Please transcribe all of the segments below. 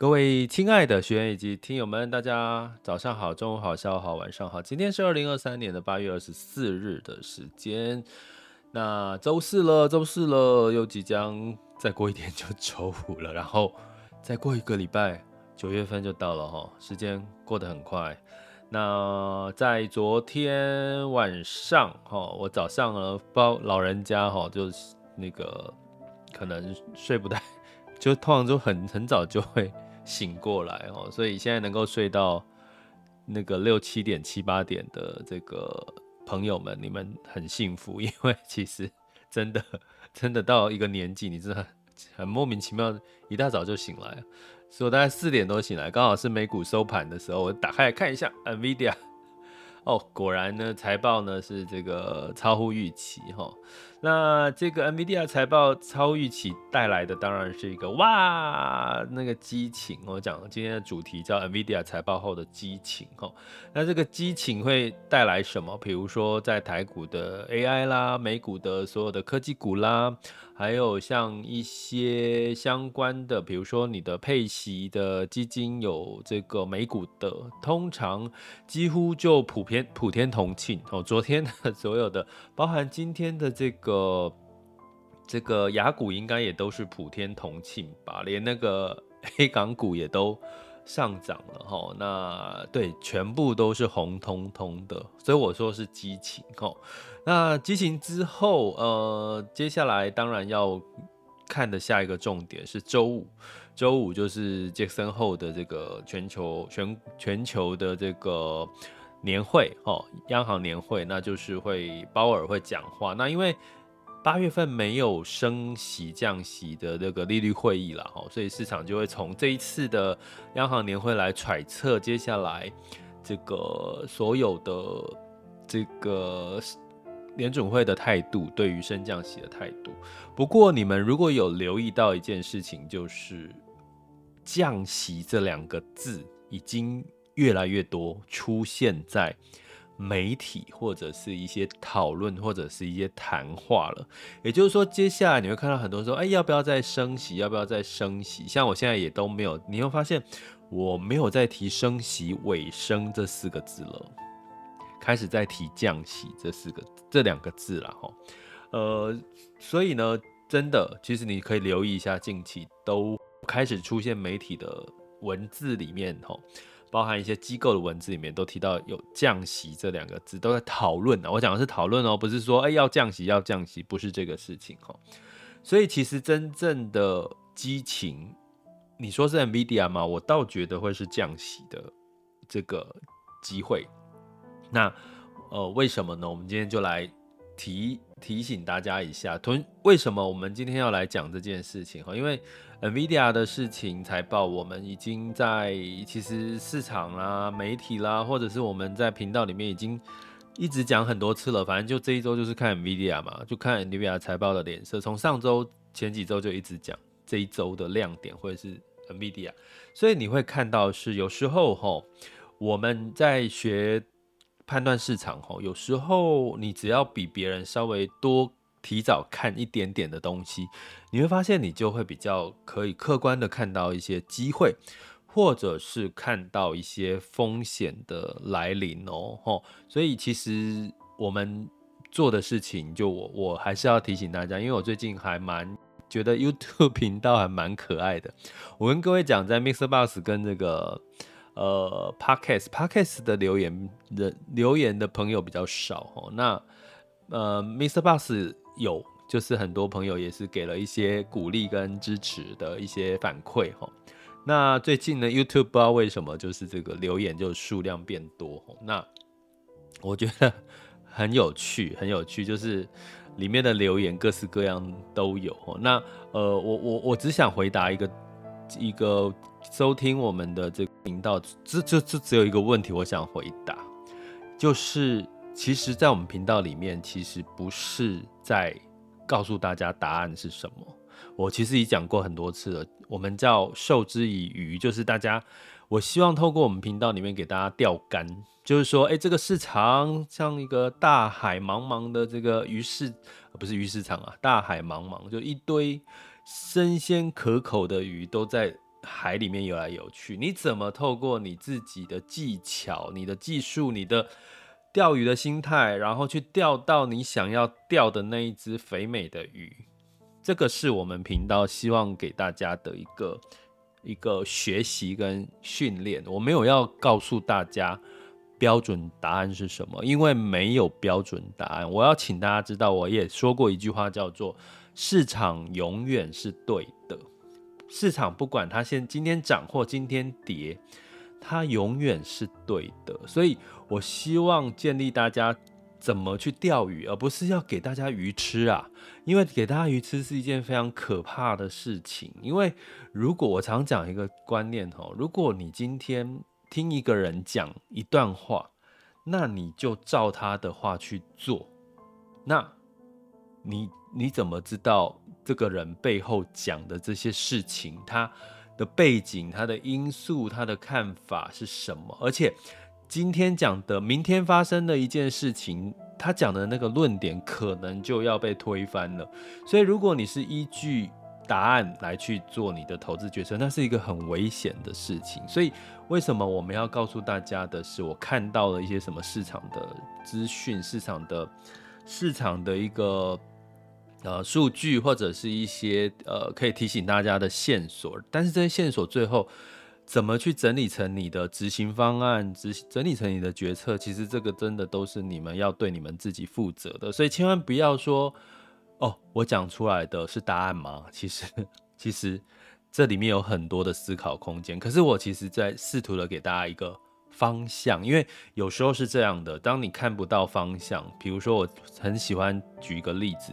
各位亲爱的学员以及听友们，大家早上好，中午好，下午好，晚上好。今天是二零二三年的八月二十四日的时间，那周四了，周四了，又即将再过一天就 周五了，然后再过一个礼拜，九月份就到了哈，时间过得很快。那在昨天晚上哈，我早上呢，包老人家哈，就是那个可能睡不太，就通常就很很早就会。醒过来哦，所以现在能够睡到那个六七点、七八点的这个朋友们，你们很幸福，因为其实真的真的到一个年纪，你真的很，莫名其妙，一大早就醒来，所以我大概四点多醒来，刚好是美股收盘的时候，我打开来看一下 NVIDIA。哦，果然呢，财报呢是这个超乎预期哈。那这个 NVIDIA 财报超预期带来的当然是一个哇，那个激情。我讲今天的主题叫 NVIDIA 财报后的激情哈。那这个激情会带来什么？比如说在台股的 AI 啦，美股的所有的科技股啦。还有像一些相关的，比如说你的配息的基金有这个美股的，通常几乎就普遍普天同庆哦。昨天的所有的，包含今天的这个个这个雅股，应该也都是普天同庆吧？连那个 黑港股也都上涨了哈。那对，全部都是红彤彤的，所以我说是激情哈。那激情之后，呃，接下来当然要看的下一个重点是周五，周五就是杰森后的这个全球全全球的这个年会哦，央行年会，那就是会鲍尔会讲话。那因为八月份没有升息降息的这个利率会议了哈，所以市场就会从这一次的央行年会来揣测接下来这个所有的这个。联准会的态度，对于升降息的态度。不过，你们如果有留意到一件事情，就是降息这两个字已经越来越多出现在媒体或者是一些讨论或者是一些谈话了。也就是说，接下来你会看到很多人说：“哎，要不要再升息？要不要再升息？”像我现在也都没有，你会发现我没有再提升息尾声这四个字了。开始在提降息这四个这两个字了哈，呃，所以呢，真的，其实你可以留意一下，近期都开始出现媒体的文字里面哈，包含一些机构的文字里面都提到有降息这两个字，都在讨论啊。我讲的是讨论哦，不是说哎要降息要降息，不是这个事情哈。所以其实真正的激情，你说是 NVIDIA 吗？我倒觉得会是降息的这个机会。那，呃，为什么呢？我们今天就来提提醒大家一下，同为什么我们今天要来讲这件事情哈？因为 NVIDIA 的事情财报，我们已经在其实市场啦、媒体啦，或者是我们在频道里面已经一直讲很多次了。反正就这一周就是看 NVIDIA 嘛，就看 NVIDIA 财报的脸色。从上周前几周就一直讲这一周的亮点或者是 NVIDIA，所以你会看到是有时候哈，我们在学。判断市场吼，有时候你只要比别人稍微多提早看一点点的东西，你会发现你就会比较可以客观的看到一些机会，或者是看到一些风险的来临哦吼。所以其实我们做的事情，就我我还是要提醒大家，因为我最近还蛮觉得 YouTube 频道还蛮可爱的。我跟各位讲，在 MixerBox 跟这个。呃，Podcast，Podcast 的留言的留言的朋友比较少哦。那呃，MixerBox 有，就是很多朋友也是给了一些鼓励跟支持的一些反馈哈。那最近呢，YouTube 不知道为什么就是这个留言就数量变多。那我觉得很有趣，很有趣，就是里面的留言各式各样都有。那呃，我我我只想回答一个一个收听我们的这个频道，这这这只有一个问题，我想回答，就是其实，在我们频道里面，其实不是在告诉大家答案是什么。我其实已讲过很多次了，我们叫授之以渔，就是大家。我希望透过我们频道里面给大家钓竿，就是说，哎，这个市场像一个大海茫茫的这个鱼市，不是鱼市场啊，大海茫茫，就一堆生鲜可口的鱼都在海里面游来游去。你怎么透过你自己的技巧、你的技术、你的钓鱼的心态，然后去钓到你想要钓的那一只肥美的鱼？这个是我们频道希望给大家的一个。一个学习跟训练，我没有要告诉大家标准答案是什么，因为没有标准答案。我要请大家知道，我也说过一句话，叫做“市场永远是对的”。市场不管它现今天涨或今天跌，它永远是对的。所以我希望建立大家。怎么去钓鱼，而不是要给大家鱼吃啊？因为给大家鱼吃是一件非常可怕的事情。因为如果我常讲一个观念哦，如果你今天听一个人讲一段话，那你就照他的话去做，那你你怎么知道这个人背后讲的这些事情，他的背景、他的因素、他的看法是什么？而且。今天讲的，明天发生的一件事情，他讲的那个论点可能就要被推翻了。所以，如果你是依据答案来去做你的投资决策，那是一个很危险的事情。所以，为什么我们要告诉大家的是，我看到了一些什么市场的资讯、市场的市场的一个呃数据，或者是一些呃可以提醒大家的线索。但是这些线索最后。怎么去整理成你的执行方案，执整理成你的决策？其实这个真的都是你们要对你们自己负责的，所以千万不要说哦，我讲出来的是答案吗？其实，其实这里面有很多的思考空间。可是我其实在试图的给大家一个方向，因为有时候是这样的，当你看不到方向，比如说我很喜欢举一个例子。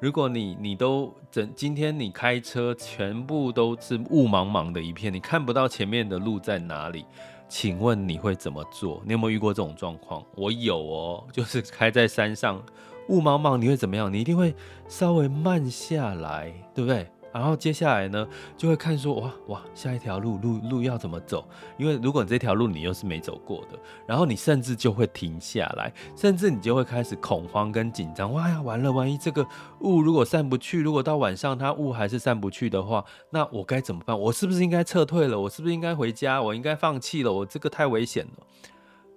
如果你你都整今天你开车全部都是雾茫茫的一片，你看不到前面的路在哪里，请问你会怎么做？你有没有遇过这种状况？我有哦，就是开在山上雾茫茫，你会怎么样？你一定会稍微慢下来，对不对？然后接下来呢，就会看说哇哇，下一条路路路要怎么走？因为如果你这条路你又是没走过的，然后你甚至就会停下来，甚至你就会开始恐慌跟紧张。哇呀，完了，万一这个雾如果散不去，如果到晚上它雾还是散不去的话，那我该怎么办？我是不是应该撤退了？我是不是应该回家？我应该放弃了？我这个太危险了。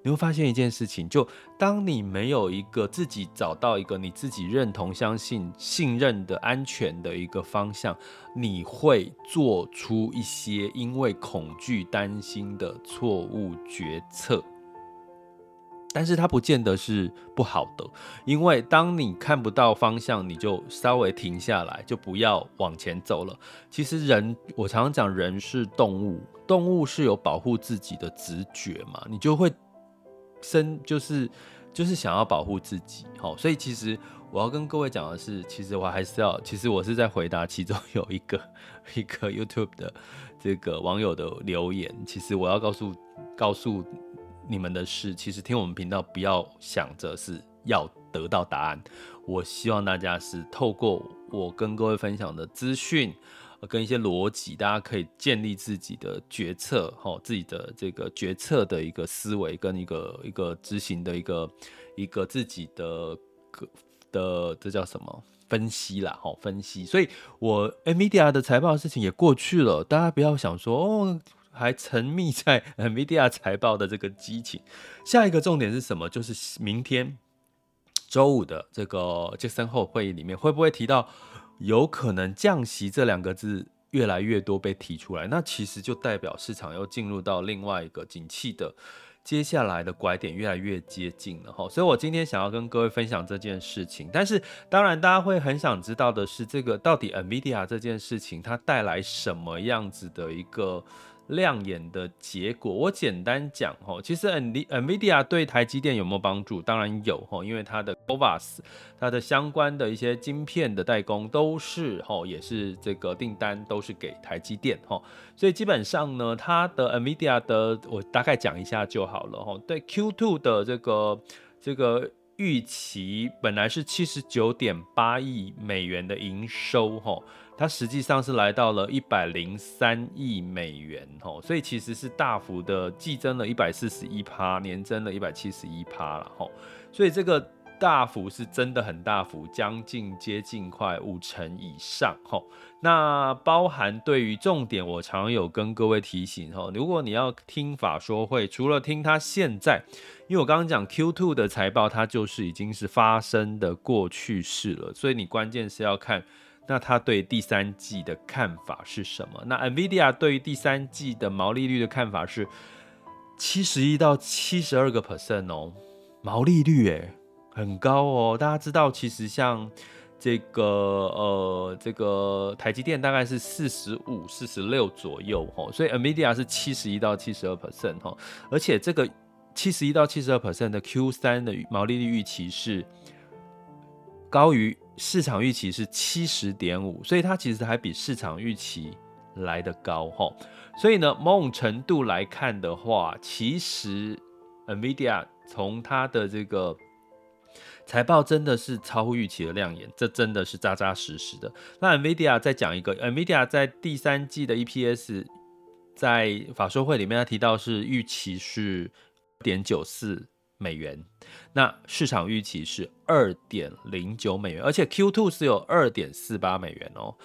你会发现一件事情，就当你没有一个自己找到一个你自己认同、相信、信任的安全的一个方向，你会做出一些因为恐惧、担心的错误决策。但是它不见得是不好的，因为当你看不到方向，你就稍微停下来，就不要往前走了。其实人，我常常讲，人是动物，动物是有保护自己的直觉嘛，你就会。生就是就是想要保护自己，好，所以其实我要跟各位讲的是，其实我还是要，其实我是在回答其中有一个一个 YouTube 的这个网友的留言。其实我要告诉告诉你们的是，其实听我们频道不要想着是要得到答案，我希望大家是透过我跟各位分享的资讯。跟一些逻辑，大家可以建立自己的决策，哈，自己的这个决策的一个思维，跟一个一个执行的一个一个自己的个的这叫什么分析啦，哈，分析。所以我 NVIDIA 的财报的事情也过去了，大家不要想说哦，还沉迷在 NVIDIA 财报的这个激情。下一个重点是什么？就是明天周五的这个杰克森霍尔会议里面会不会提到？有可能降息这两个字越来越多被提出来，那其实就代表市场又进入到另外一个景气的接下来的拐点越来越接近了哈。所以我今天想要跟各位分享这件事情，但是当然大家会很想知道的是，这个到底 NVIDIA 这件事情它带来什么样子的一个亮眼的结果。我简单讲哈，其实 NVIDIA 对台积电有没有帮助？当然有哈，因为它的 CoWoS 它的相关的一些晶片的代工都是哈，也是这个订单都是给台积电哈，所以基本上呢，它的 NVIDIA 的我大概讲一下就好了哈。对 Q2 的这个这个。预期本来是七十九点八亿美元的营收，吼，它实际上是来到了一百零三亿美元，吼，所以其实是大幅的季增了一百四十一趴，年增了一百七十一趴了，吼，所以这个大幅是真的很大幅，将近接近快五成以上，吼。那包含对于重点，我常有跟各位提醒，吼，如果你要听法说会，除了听它现在。因为我刚刚讲 Q2 的财报，它就是已经是发生的过去式了，所以你关键是要看，那他对第三季的看法是什么？那 NVIDIA 对于第三季的毛利率的看法是七十一到七十二个 percent 哦，毛利率诶很高哦。大家知道，其实像这个呃这个台积电大概是四十五、四十六左右哦，所以 NVIDIA 是七十一到七十二 percent 哦，而且这个。七十一到七十二 percent 的 Q 三的毛利率预期是高于市场预期是七十点五，所以它其实还比市场预期来得高哈。所以呢，某种程度来看的话，其实 NVIDIA 从它的这个财报真的是超乎预期的亮眼，这真的是扎扎实实的。那 NVIDIA 再讲一个，NVIDIA 在第三季的 EPS 在法说会里面他提到是预期是。点九四美元，那市场预期是二点零九美元，而且 Q two 是有二点四八美元哦，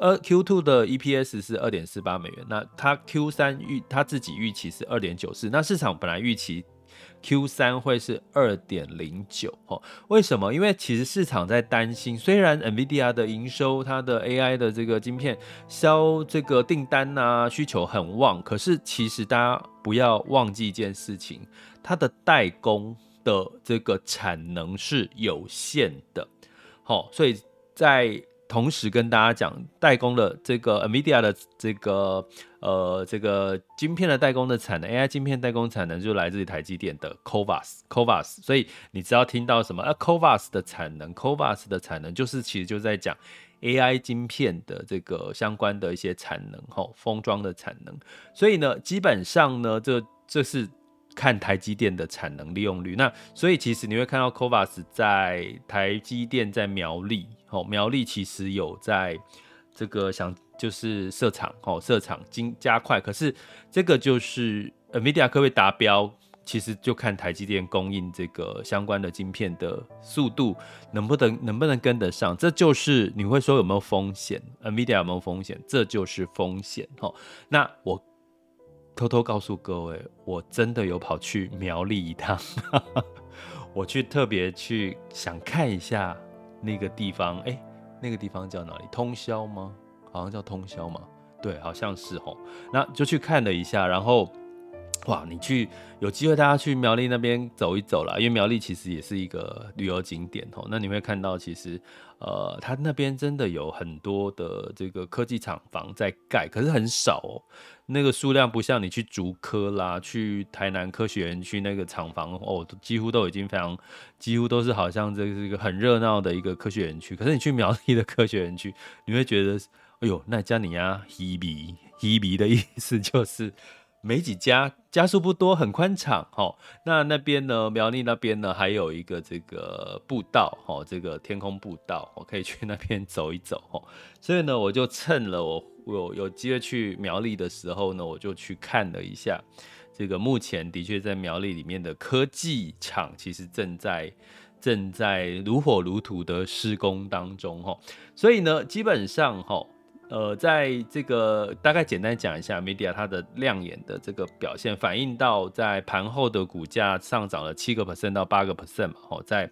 呃 Q two 的 EPS 是二点四八美元，那它 Q 三预它自己预期是二点九四，那市场本来预期。Q 三会是二点零九哦？为什么？因为其实市场在担心，虽然 NVIDIA 的营收、它的 AI 的这个晶片销这个订单啊需求很旺，可是其实大家不要忘记一件事情，它的代工的这个产能是有限的，好，所以在。同时跟大家讲，代工的这个 NVIDIA 的这个呃这个晶片的代工的产能，AI 晶片代工产能就来自于台积电的 CoVas，CoVas。所以你只要听到什么啊 CoWoS 的产能，CoVas 的产能就是其实就在讲 AI 晶片的这个相关的一些产能，吼，封装的产能。所以呢，基本上呢，这这是。看台积电的产能利用率，那所以其实你会看到 c o v a s 在台积电在苗栗，哦，苗栗其实有在这个想就是设厂，哦，设厂经加快，可是这个就是 NVIDIA 可不可以达标，其实就看台积电供应这个相关的晶片的速度能不能能不能跟得上，这就是你会说有没有风险，NVIDIA 有没有风险，这就是风险，哦，那我。偷偷告诉各位，我真的有跑去苗栗一趟，我去特别去想看一下那个地方，哎、那个地方叫哪里？通宵吗？好像叫通宵嘛，对，好像是吼。那就去看了一下，然后。哇，你去有机会，大家去苗栗那边走一走啦，因为苗栗其实也是一个旅游景点哦。那你会看到，其实呃，它那边真的有很多的这个科技厂房在盖，可是很少哦。那个数量不像你去竹科啦，去台南科学园区那个厂房哦，几乎都已经非常，几乎都是好像这是一个很热闹的一个科学园区。可是你去苗栗的科学园区，你会觉得，哎呦，那叫你啊，稀微稀微的意思就是。没几家，家数不多，很宽敞。哈，那那边呢？苗栗那边呢？还有一个这个步道，哈，这个天空步道，我可以去那边走一走。哈，所以呢，我就趁了我有有机会去苗栗的时候呢，我就去看了一下。这个目前的确在苗栗里面的科技厂，其实正在正在如火如荼的施工当中。哈，所以呢，基本上哈。呃，在这个大概简单讲一下，media 它的亮眼的这个表现，反映到在盘后的股价上涨了七个 percent 到八个 percent 嘛，哦，在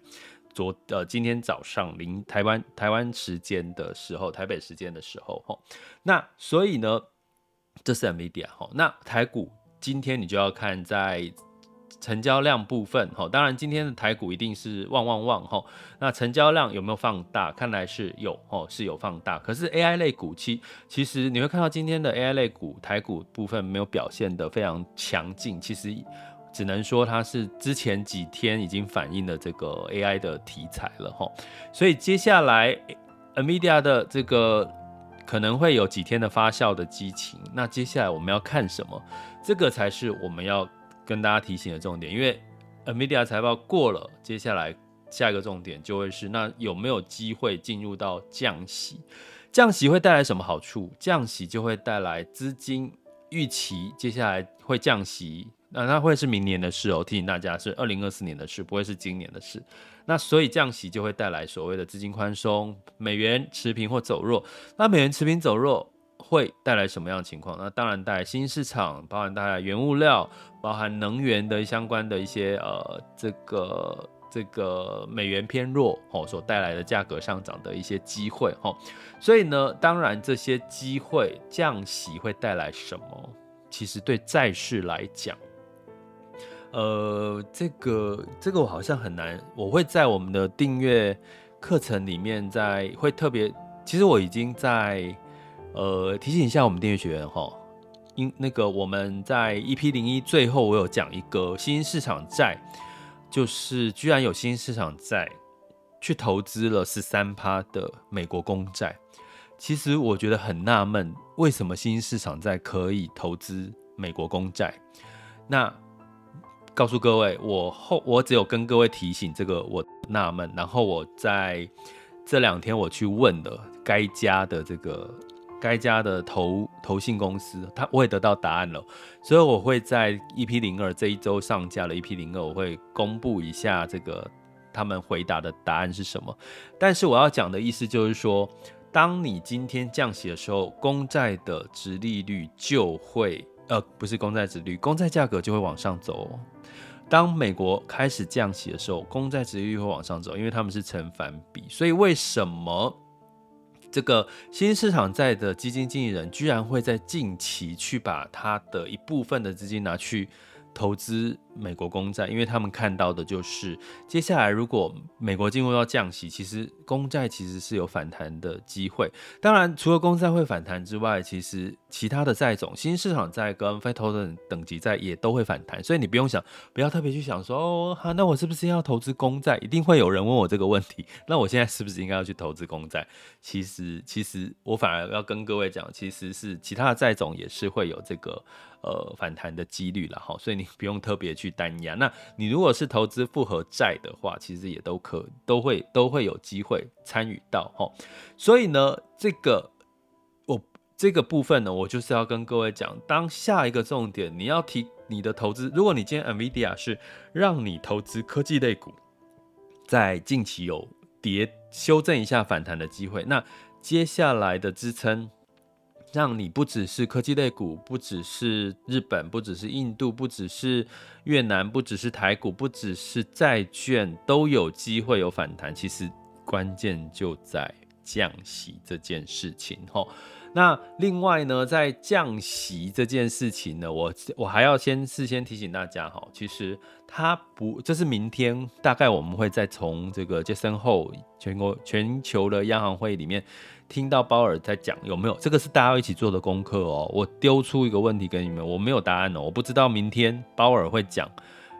昨呃今天早上零台湾台湾时间的时候，台北时间的时候，吼，那所以呢，这是 media 吼，那台股今天你就要看在。成交量部分，哈，当然今天的台股一定是旺旺旺，哈，那成交量有没有放大？看来是有，哦，是有放大。可是 AI 类股期，其实你会看到今天的 AI 类股台股部分没有表现得非常强劲，其实只能说它是之前几天已经反映了这个 AI 的题材了，哈。所以接下来 NVIDIA 的这个可能会有几天的发酵的激情。那接下来我们要看什么？这个才是我们要。跟大家提醒的重点，因为 NVIDIA 财报过了，接下来下一个重点就会是，那有没有机会进入到降息？降息会带来什么好处？降息就会带来资金预期，接下来会降息，那它会是明年的事哦。提醒大家是二零二四年的事，不会是今年的事。那所以降息就会带来所谓的资金宽松，美元持平或走弱。那美元持平走弱。会带来什么样的情况？那当然带来新市场，包含带来原物料，包含能源的相关的一些呃，这个这个美元偏弱哦，所带来的价格上涨的一些机会哈。所以呢，当然这些机会降息会带来什么？其实对债市来讲，呃，这个这个我好像很难，我会在我们的订阅课程里面在会特别，其实我已经在。呃，提醒一下我们订阅学员哈，因那个我们在 EP 零一最后我有讲一个新兴市场债，就是居然有新兴市场债去投资了十三趴的美国公债，其实我觉得很纳闷，为什么新兴市场债可以投资美国公债？那告诉各位，我后我只有跟各位提醒这个我纳闷，然后我在这两天我去问了该家的这个。该家的投投信公司，他我也得到答案了，所以我会在 EP 零二这一周上架了 EP 零二，我会公布一下这个他们回答的答案是什么。但是我要讲的意思就是说，当你今天降息的时候，公债的殖利率就会，呃，不是公债殖利率，公债价格就会往上走。当美国开始降息的时候，公债殖利率会往上走，因为他们是成反比，所以为什么？这个新市场债的基金经理人居然会在近期去把他的一部分的资金拿去投资美国公债，因为他们看到的就是接下来如果美国进入到降息，其实公债其实是有反弹的机会。当然，除了公债会反弹之外，其实其他的债种，新市场债跟非投资等级债也都会反弹。所以你不用想，不要特别去想说哦，哈，那我是不是要投资公债？一定会有人问我这个问题。那我现在是不是应该要去投资公债？其实，其实我反而要跟各位讲，其实是其他的债种也是会有这个。呃，反弹的几率了哈，所以你不用特别去去担压。那你如果是投资复合债的话，其实也都可都会都会有机会参与到哈。所以呢，这个我这个部分呢，我就是要跟各位讲，当下一个重点，你要提你的投资。如果你今天 NVIDIA 是让你投资科技类股，在近期有跌修正一下反弹的机会，那接下来的支撑。让你不只是科技类股，不只是日本，不只是印度，不只是越南，不只是台股，不只是债券，都有机会有反弹。其实关键就在降息这件事情。吼，那另外呢，在降息这件事情呢，我我还要先事先提醒大家，哈，其实它不，这是明天大概我们会再从这个杰森后全国全球的央行会议里面。听到鲍尔在讲有没有？这个是大家一起做的功课哦。我丢出一个问题给你们，我没有答案哦。我不知道明天鲍尔会讲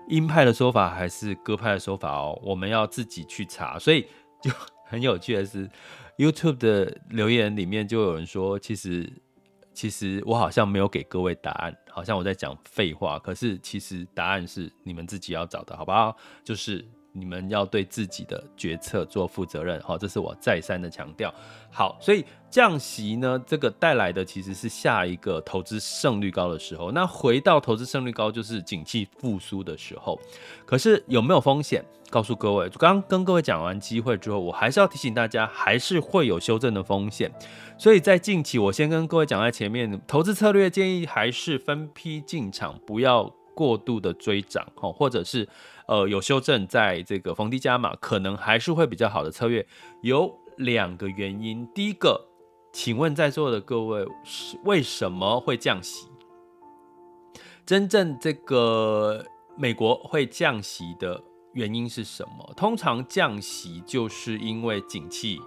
鹰派的说法还是鸽派的说法哦。我们要自己去查。所以就很有趣的是，YouTube 的留言里面就有人说，其实其实我好像没有给各位答案，好像我在讲废话。可是其实答案是你们自己要找的，好不好？就是。你们要对自己的决策做负责任，好，这是我再三的强调。好，所以降息呢，这个带来的其实是下一个投资胜率高的时候。那回到投资胜率高，就是景气复苏的时候。可是有没有风险？告诉各位，刚跟各位讲完机会之后，我还是要提醒大家，还是会有修正的风险。所以在近期，我先跟各位讲在前面，投资策略建议还是分批进场，不要过度的追涨，或者是。呃，有修正，在这个逢低加码，可能还是会比较好的策略。有两个原因，第一个，请问在座的各位是为什么会降息？真正这个美国会降息的原因是什么？通常降息就是因为景气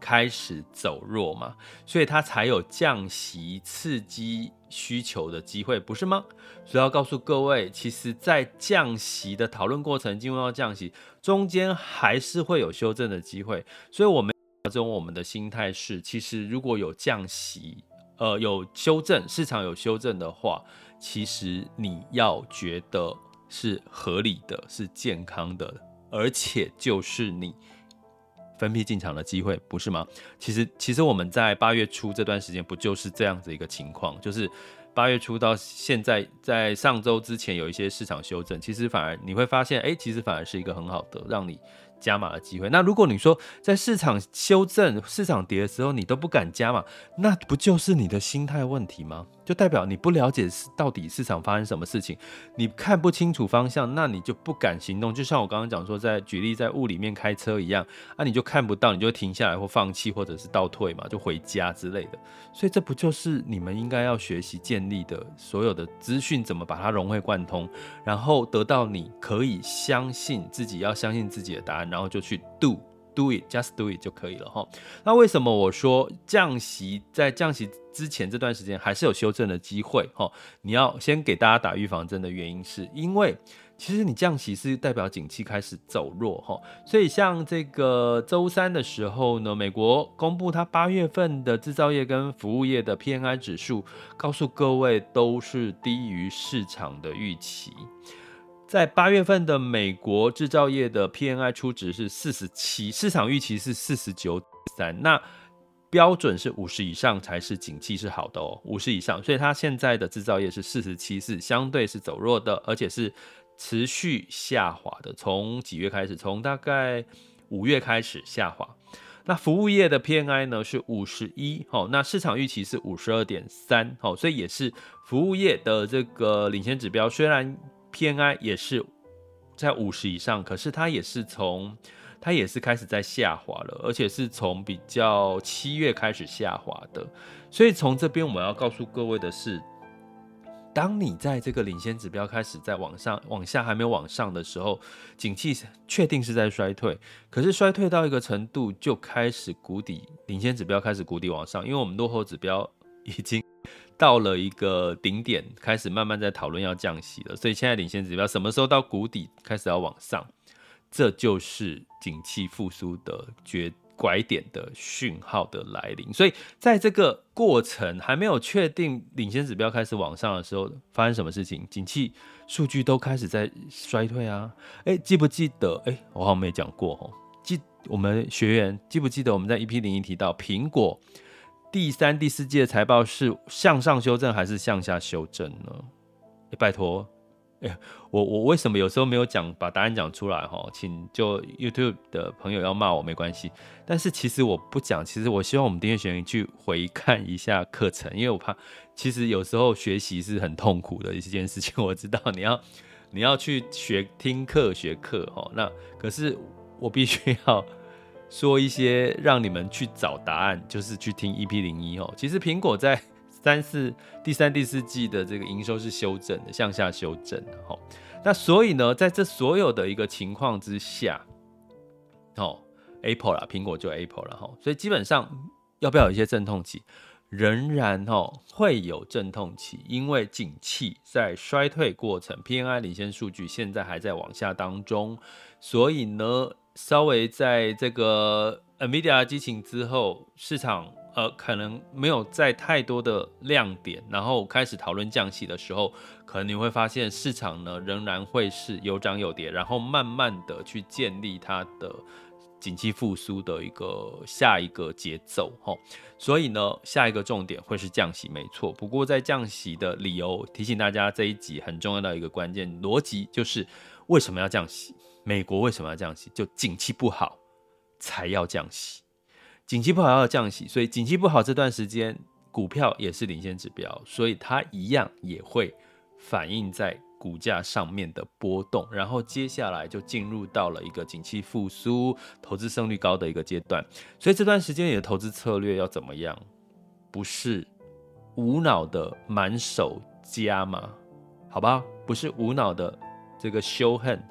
开始走弱嘛，所以它才有降息刺激需求的机会，不是吗？所以要告诉各位，其实，在降息的讨论过程进入到降息中间，还是会有修正的机会。所以我们这种我们的心态是，其实如果有降息，呃，有修正，市场有修正的话，其实你要觉得。是合理的，是健康的，而且就是你分批进场的机会，不是吗？其实，其实我们在八月初这段时间，不就是这样子一个情况？就是八月初到现在，在上周之前有一些市场修正，其实反而你会发现，哎，其实反而是一个很好的让你。加码的机会。那如果你说在市场修正、市场跌的时候，你都不敢加码，那不就是你的心态问题吗？就代表你不了解到底市场发生什么事情，你看不清楚方向，那你就不敢行动。就像我刚刚讲说，在举例在雾里面开车一样，啊，你就看不到，你就停下来或放弃，或者是倒退嘛，就回家之类的。所以这不就是你们应该要学习建立的所有的资讯，怎么把它融会贯通，然后得到你可以相信自己，要相信自己的答案。然后就去 do do it just do it 就可以了哈。那为什么我说降息在降息之前这段时间还是有修正的机会哈？你要先给大家打预防针的原因是因为其实你降息是代表景气开始走弱哈。所以像这个周三的时候呢，美国公布它八月份的制造业跟服务业的 PMI 指数，告诉各位都是低于市场的预期。在八月份的美国制造业的 PNI 初值是四十七，市场预期是四十九点三，那标准是五十以上才是景气是好的哦，五十以上，所以它现在的制造业是四十七，是相对是走弱的，而且是持续下滑的。从几月开始？从大概五月开始下滑。那服务业的 PNI 呢是五十一，好，那市场预期是五十二点三，好，所以也是服务业的这个领先指标，虽然。PNI 也是在五十以上，可是它也是从它也是开始在下滑了，而且是从比较七月开始下滑的。所以从这边我们要告诉各位的是，当你在这个领先指标开始在往上、往下还没有往上的时候，景气确定是在衰退，可是衰退到一个程度就开始谷底，领先指标开始谷底往上，因为我们落后指标已经。到了一个顶点，开始慢慢在讨论要降息了，所以现在领先指标什么时候到谷底，开始要往上，这就是景气复苏的绝拐点的讯号的来临。所以在这个过程还没有确定领先指标开始往上的时候，发生什么事情？景气数据都开始在衰退啊！哎，记不记得？哎，我好像没讲过哦。记我们学员记不记得我们在 EP 零一提到苹果？第三、第四季的财报是向上修正还是向下修正呢？欸、拜托，哎、欸，我我为什么有时候没有讲把答案讲出来哈？请就 YouTube 的朋友要骂我没关系，但是其实我不讲，其实我希望我们订阅学员去回看一下课程，因为我怕其实有时候学习是很痛苦的一件事情。我知道你要你要去学听课学课哈，那可是我必须要。说一些让你们去找答案，就是去听 EP 零一哦。其实苹果在三四第三、第四季的这个营收是修正的，向下修正的哈。那所以呢，在这所有的一个情况之下，哦，Apple 啦，苹果就 Apple 了哈。所以基本上要不要有一些阵痛期，仍然哦会有阵痛期，因为景气在衰退过程，PNI 领先数据现在还在往下当中，所以呢。稍微在这个 NVIDIA 激情之后，市场呃可能没有再太多的亮点，然后开始讨论降息的时候，可能你会发现市场呢仍然会是有涨有跌，然后慢慢的去建立它的景气复苏的一个下一个节奏哈。所以呢，下一个重点会是降息，没错。不过在降息的理由，提醒大家这一集很重要的一个关键逻辑就是为什么要降息。美国为什么要降息？就景气不好才要降息，景气不好要降息，所以景气不好这段时间，股票也是领先指标，所以它一样也会反映在股价上面的波动。然后接下来就进入到了一个景气复苏、投资胜率高的一个阶段。所以这段时间你的投资策略要怎么样？不是无脑的满手加码，好吧？不是无脑的。这个修恨。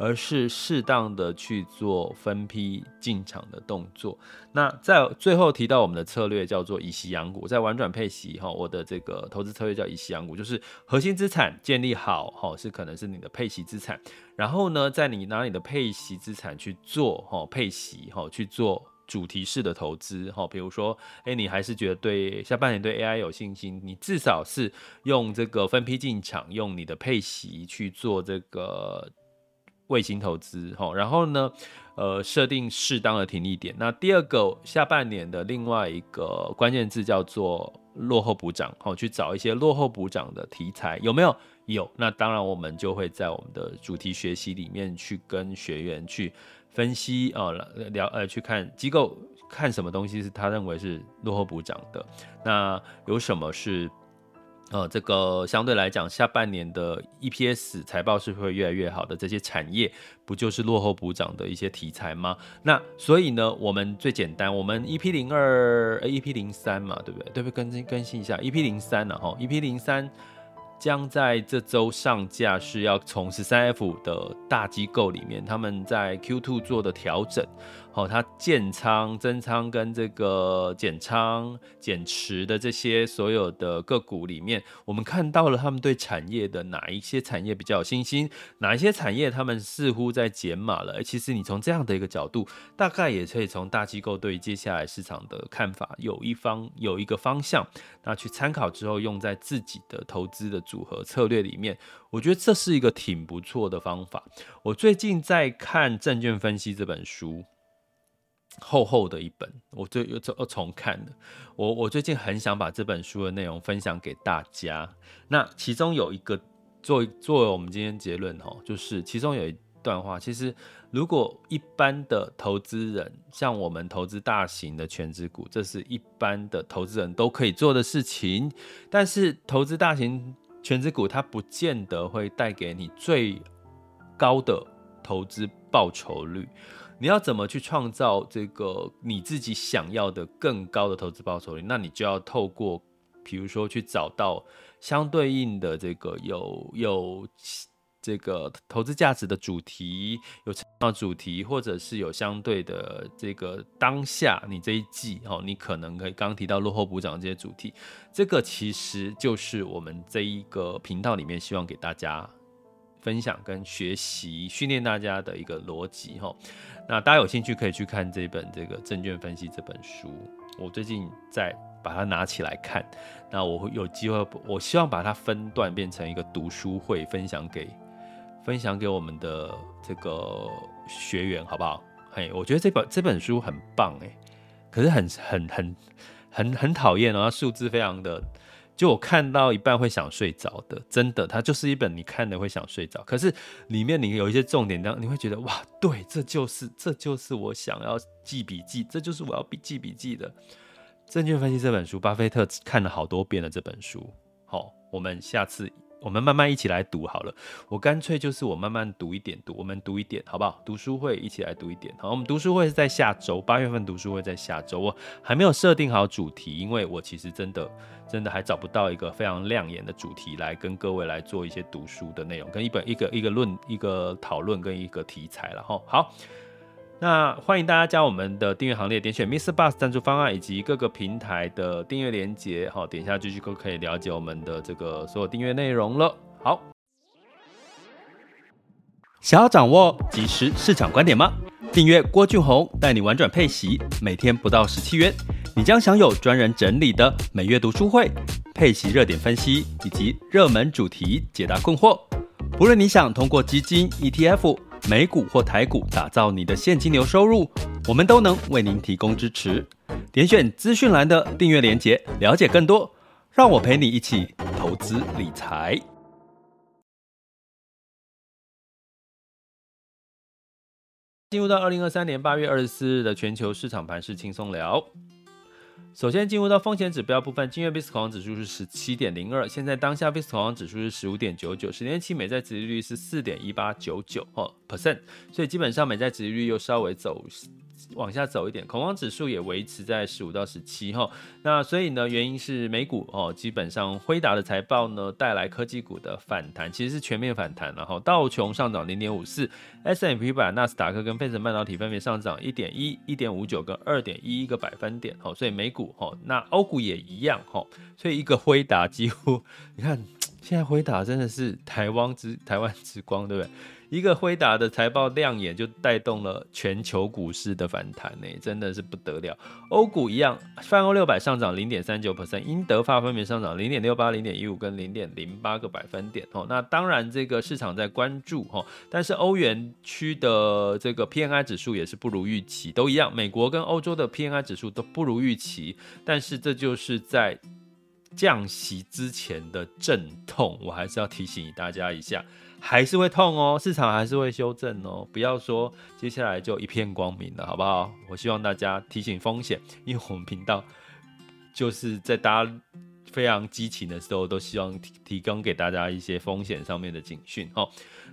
而是适当的去做分批进场的动作。那在最后提到我们的策略叫做以息养股，在玩转配息哈，我的这个投资策略叫以息养股，就是核心资产建立好哈，是可能是你的配息资产，然后呢，在你拿你的配息资产去做哈配息哈，去做主题式的投资哈，比如说，哎，你还是觉得对下半年对 AI 有信心，你至少是用这个分批进场，用你的配息去做这个。卫星投资，哈然后呢，呃，设定适当的停利点。那第二个下半年的另外一个关键字叫做落后补涨，好，去找一些落后补涨的题材，有没有？有。那当然，我们就会在我们的主题学习里面去跟学员去分析啊，聊呃，去看机构看什么东西是他认为是落后补涨的，那有什么是？呃，这个相对来讲，下半年的 EPS 财报是会越来越好的。这些产业不就是落后补涨的一些题材吗？那所以呢，我们最简单，我们 EP 零二、EP 零三嘛，对不对？对不对？更新更新一下 EP 零三了哈，EP 零三将在这周上架，是要从十三 F 的大机构里面，他们在 Q Two 做的调整。哦，它建仓、增仓跟这个减仓、减持的这些所有的个股里面，我们看到了他们对产业的哪一些产业比较有信心，哪一些产业他们似乎在减码了。其实你从这样的一个角度，大概也可以从大机构对接下来市场的看法有一方有一个方向，那去参考之后用在自己的投资的组合策略里面，我觉得这是一个挺不错的方法。我最近在看《证券分析》这本书。厚厚的一本，我最又又重看了。我我最近很想把这本书的内容分享给大家。那其中有一个作为作为我们今天结论哈，就是其中有一段话，其实如果一般的投资人像我们投资大型的权值股，这是一般的投资人都可以做的事情。但是投资大型权值股，它不见得会带给你最高的投资报酬率。你要怎么去创造这个你自己想要的更高的投资报酬率？那你就要透过，比如说去找到相对应的这个有有这个投资价值的主题，有成长主题，或者是有相对的这个当下你这一季哦，你可能可以刚提到落后补涨这些主题，这个其实就是我们这一个频道里面希望给大家分享跟学习训练大家的一个逻辑哈。那大家有兴趣可以去看这本这个证券分析这本书，我最近在把它拿起来看。那我会有机会，我希望把它分段变成一个读书会，分享给分享给我们的这个学员，好不好？嘿，我觉得这本这本书很棒哎，可是很很很很很讨厌哦，它数字非常的。就我看到一半会想睡着的，真的，它就是一本你看的会想睡着。可是里面你有一些重点，你会觉得哇，对，这就是这就是我想要记笔记，这就是我要笔记笔记的。证券分析这本书，巴菲特看了好多遍了这本书。好，我们下次。我们慢慢一起来读好了，我干脆就是我慢慢读一点读，我们读一点好不好？读书会一起来读一点。好，我们读书会是在下周，八月份读书会在下周，我还没有设定好主题，因为我其实真的真的还找不到一个非常亮眼的主题来跟各位来做一些读书的内容，跟一本一个一个论一个讨论跟一个题材了哈。好。那欢迎大家加我们的订阅行列，点选 Miss Bus 赞助方案以及各个平台的订阅连接，好，点下去就可以了解我们的这个所有订阅内容了。好，想要掌握即时市场观点吗？订阅郭俊宏带你玩转配息，每天不到十七元，你将享有专人整理的每月读书会、配息热点分析以及热门主题解答困惑。不论你想通过基金、ETF。美股或台股，打造你的现金流收入，我们都能为您提供支持。点选资讯栏的订阅连结，了解更多。让我陪你一起投资理财。进入到二零二三年八月二十四日的全球市场盘势轻松聊。首先进入到风险指标部分，今日 VIX 恐慌指数是十七点零二，现在当下 base 恐慌指数是十五点九九，十年期美债殖利率是四点一八九九哦 percent，所以基本上美债殖利率又稍微走往下走一点，恐慌指数也维持在十五到十七哈。那所以呢，原因是美股哦，基本上辉达的财报呢带来科技股的反弹，其实是全面反弹，然后道琼上涨零点五四，S&P 板、纳斯达克跟费城半导体分别上涨一点一、一点五九跟二点一一个百分点哦。所以美股哦，那欧股也一样哈。所以一个辉达几乎，你看现在辉达真的是台湾之台湾之光，对不对？一个辉达的财报亮眼，就带动了全球股市的反弹呢，真的是不得了。欧股一样，泛欧六百上涨零点三九 percent，英德法分别上涨零点六八、零点一五跟零点零八个百分点哦。那当然，这个市场在关注哦，但是欧元区的这个 PMI 指数也是不如预期，都一样。美国跟欧洲的 PMI 指数都不如预期，但是这就是在降息之前的阵痛，我还是要提醒大家一下。还是会痛哦，市场还是会修正哦，不要说接下来就一片光明了，好不好？我希望大家提醒风险，因为我们频道就是在大家非常激情的时候，都希望提提供给大家一些风险上面的警讯哦。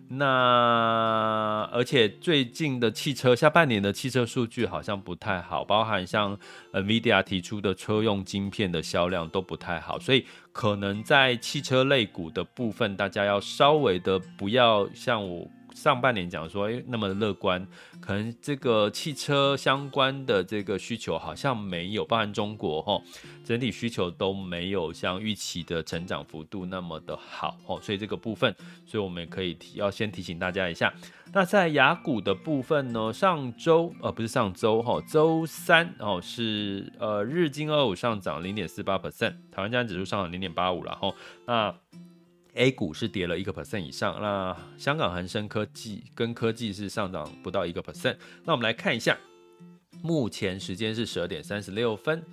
那而且最近的汽车下半年的汽车数据好像不太好，包含像 NVIDIA 提出的车用晶片的销量都不太好，所以可能在汽车类股的部分，大家要稍微的不要像我。上半年讲说，诶，那么乐观，可能这个汽车相关的这个需求好像没有，包含中国哈，整体需求都没有像预期的成长幅度那么的好哦，所以这个部分，所以我们也可以提，要先提醒大家一下。那在雅股的部分呢，上周呃不是上周哈，周三哦是呃日经二五上涨零点四八 percent，台湾加指数上涨零点八五，然后那。A 股是跌了一个 percent 以上，那香港恒生科技跟科技是上涨不到一个 percent。那我们来看一下，目前时间是十二点三十六分。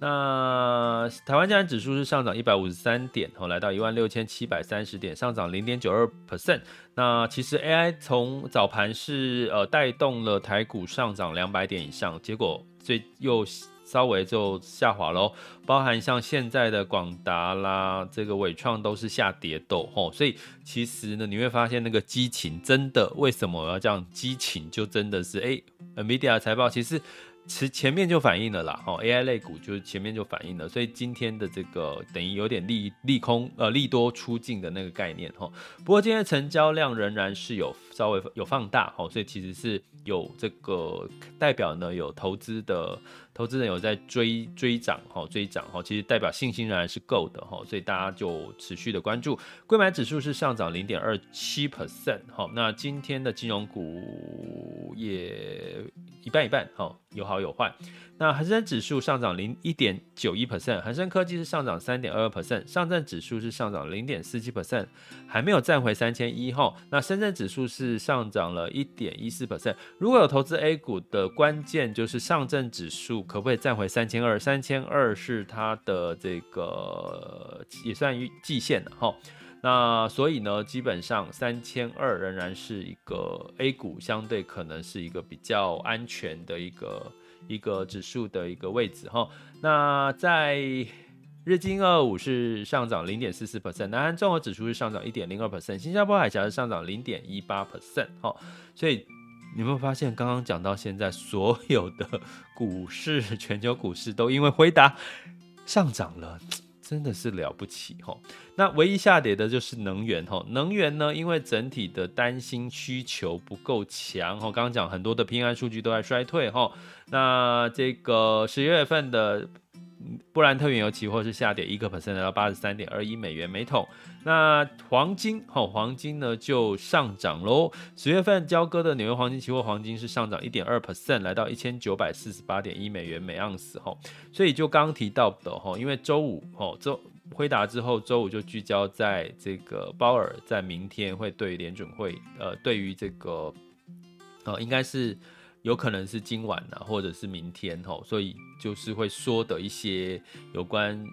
那台湾加权指数是上涨一百五十三点，后来到一万六千七百三十点，上涨零点九二 percent。那其实 AI 从早盘是呃带动了台股上涨两百点以上，结果最又。稍微就下滑喽，包含像现在的广达啦，这个纬创都是下跌豆吼，所以其实呢，你会发现那个激情真的，为什么要这样激情？就真的是哎，NVIDIA 财报其实。前前面就反映了啦，哦，AI 类股就是前面就反映了，所以今天的这个等于有点利利空呃利多出尽的那个概念哈。不过今天成交量仍然是有稍微有放大哦，所以其实是有这个代表呢有投资的投资人有在追追涨哈追涨哈，其实代表信心仍然是够的哈，所以大家就持续的关注。购买指数是上涨零点二七 percent 哈，那今天的金融股也一半一半哈，有好。有坏，那恒生指数上涨零一点九一 percent，恒生科技是上涨三点二二 percent，上证指数是上涨零点四七 percent，还没有站回三千一哈。那深圳指数是上涨了一点一四 percent。如果有投资 A 股的关键就是上证指数可不可以站回三千二？三千二是它的这个也算于季线的哈。那所以呢，基本上三千二仍然是一个 A 股相对可能是一个比较安全的一个。一个指数的一个位置哈，那在日经二五是上涨零点四四 percent，南韩综合指数是上涨一点零二 percent，新加坡海峡是上涨零点一八 percent 哈，所以你有没有发现，刚刚讲到现在，所有的股市，全球股市都因为辉达上涨了。真的是了不起哈，那唯一下跌的就是能源哈，能源呢，因为整体的担心需求不够强哈，刚刚讲很多的平安数据都在衰退哈，那这个十月份的。布兰特原油期货是下跌一个 percent，到八十三点二一美元每桶。那黄金，吼，黄金呢就上涨喽。十月份交割的纽约黄金期货黄金是上涨一点二 percent，来到一千九百四十八点一美元每盎司，哈。所以就刚刚提到的，哈，因为周五，吼，周辉达之后，周五就聚焦在这个鲍尔在明天会对联准会，呃，对于这个，呃，应该是。有可能是今晚呢，或者是明天吼，所以就是会说的一些有关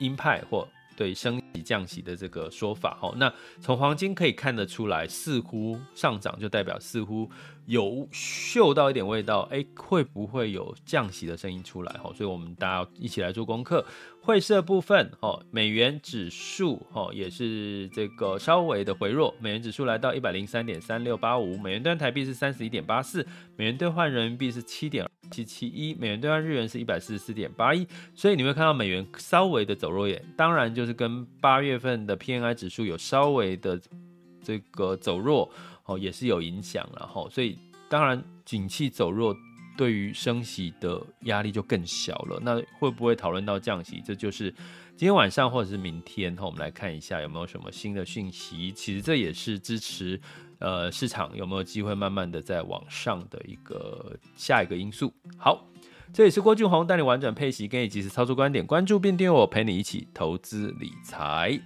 鹰派或对升息降息的这个说法吼。那从黄金可以看得出来，似乎上涨就代表似乎有嗅到一点味道，哎，会不会有降息的声音出来？哈，所以我们大家一起来做功课。汇市部分，哦，美元指数，哦，也是这个稍微的回弱，美元指数来到一百零三点三六八五，美元兑台币是三十一点八四，美元兑换人民币是七点七七一，美元兑换日元是一百四十四点八一，所以你会看到美元稍微的走弱，也当然就是跟八月份的 PMI 指数有稍微的这个走弱。哦，也是有影响了哈，所以当然景气走弱，对于升息的压力就更小了。那会不会讨论到降息？这就是今天晚上或者是明天哈，我们来看一下有没有什么新的讯息。其实这也是支持呃市场有没有机会慢慢的在往上的一个下一个因素。好，这里是郭俊宏带你玩转配息，给你及时操作观点，关注并订阅我，陪你一起投资理财。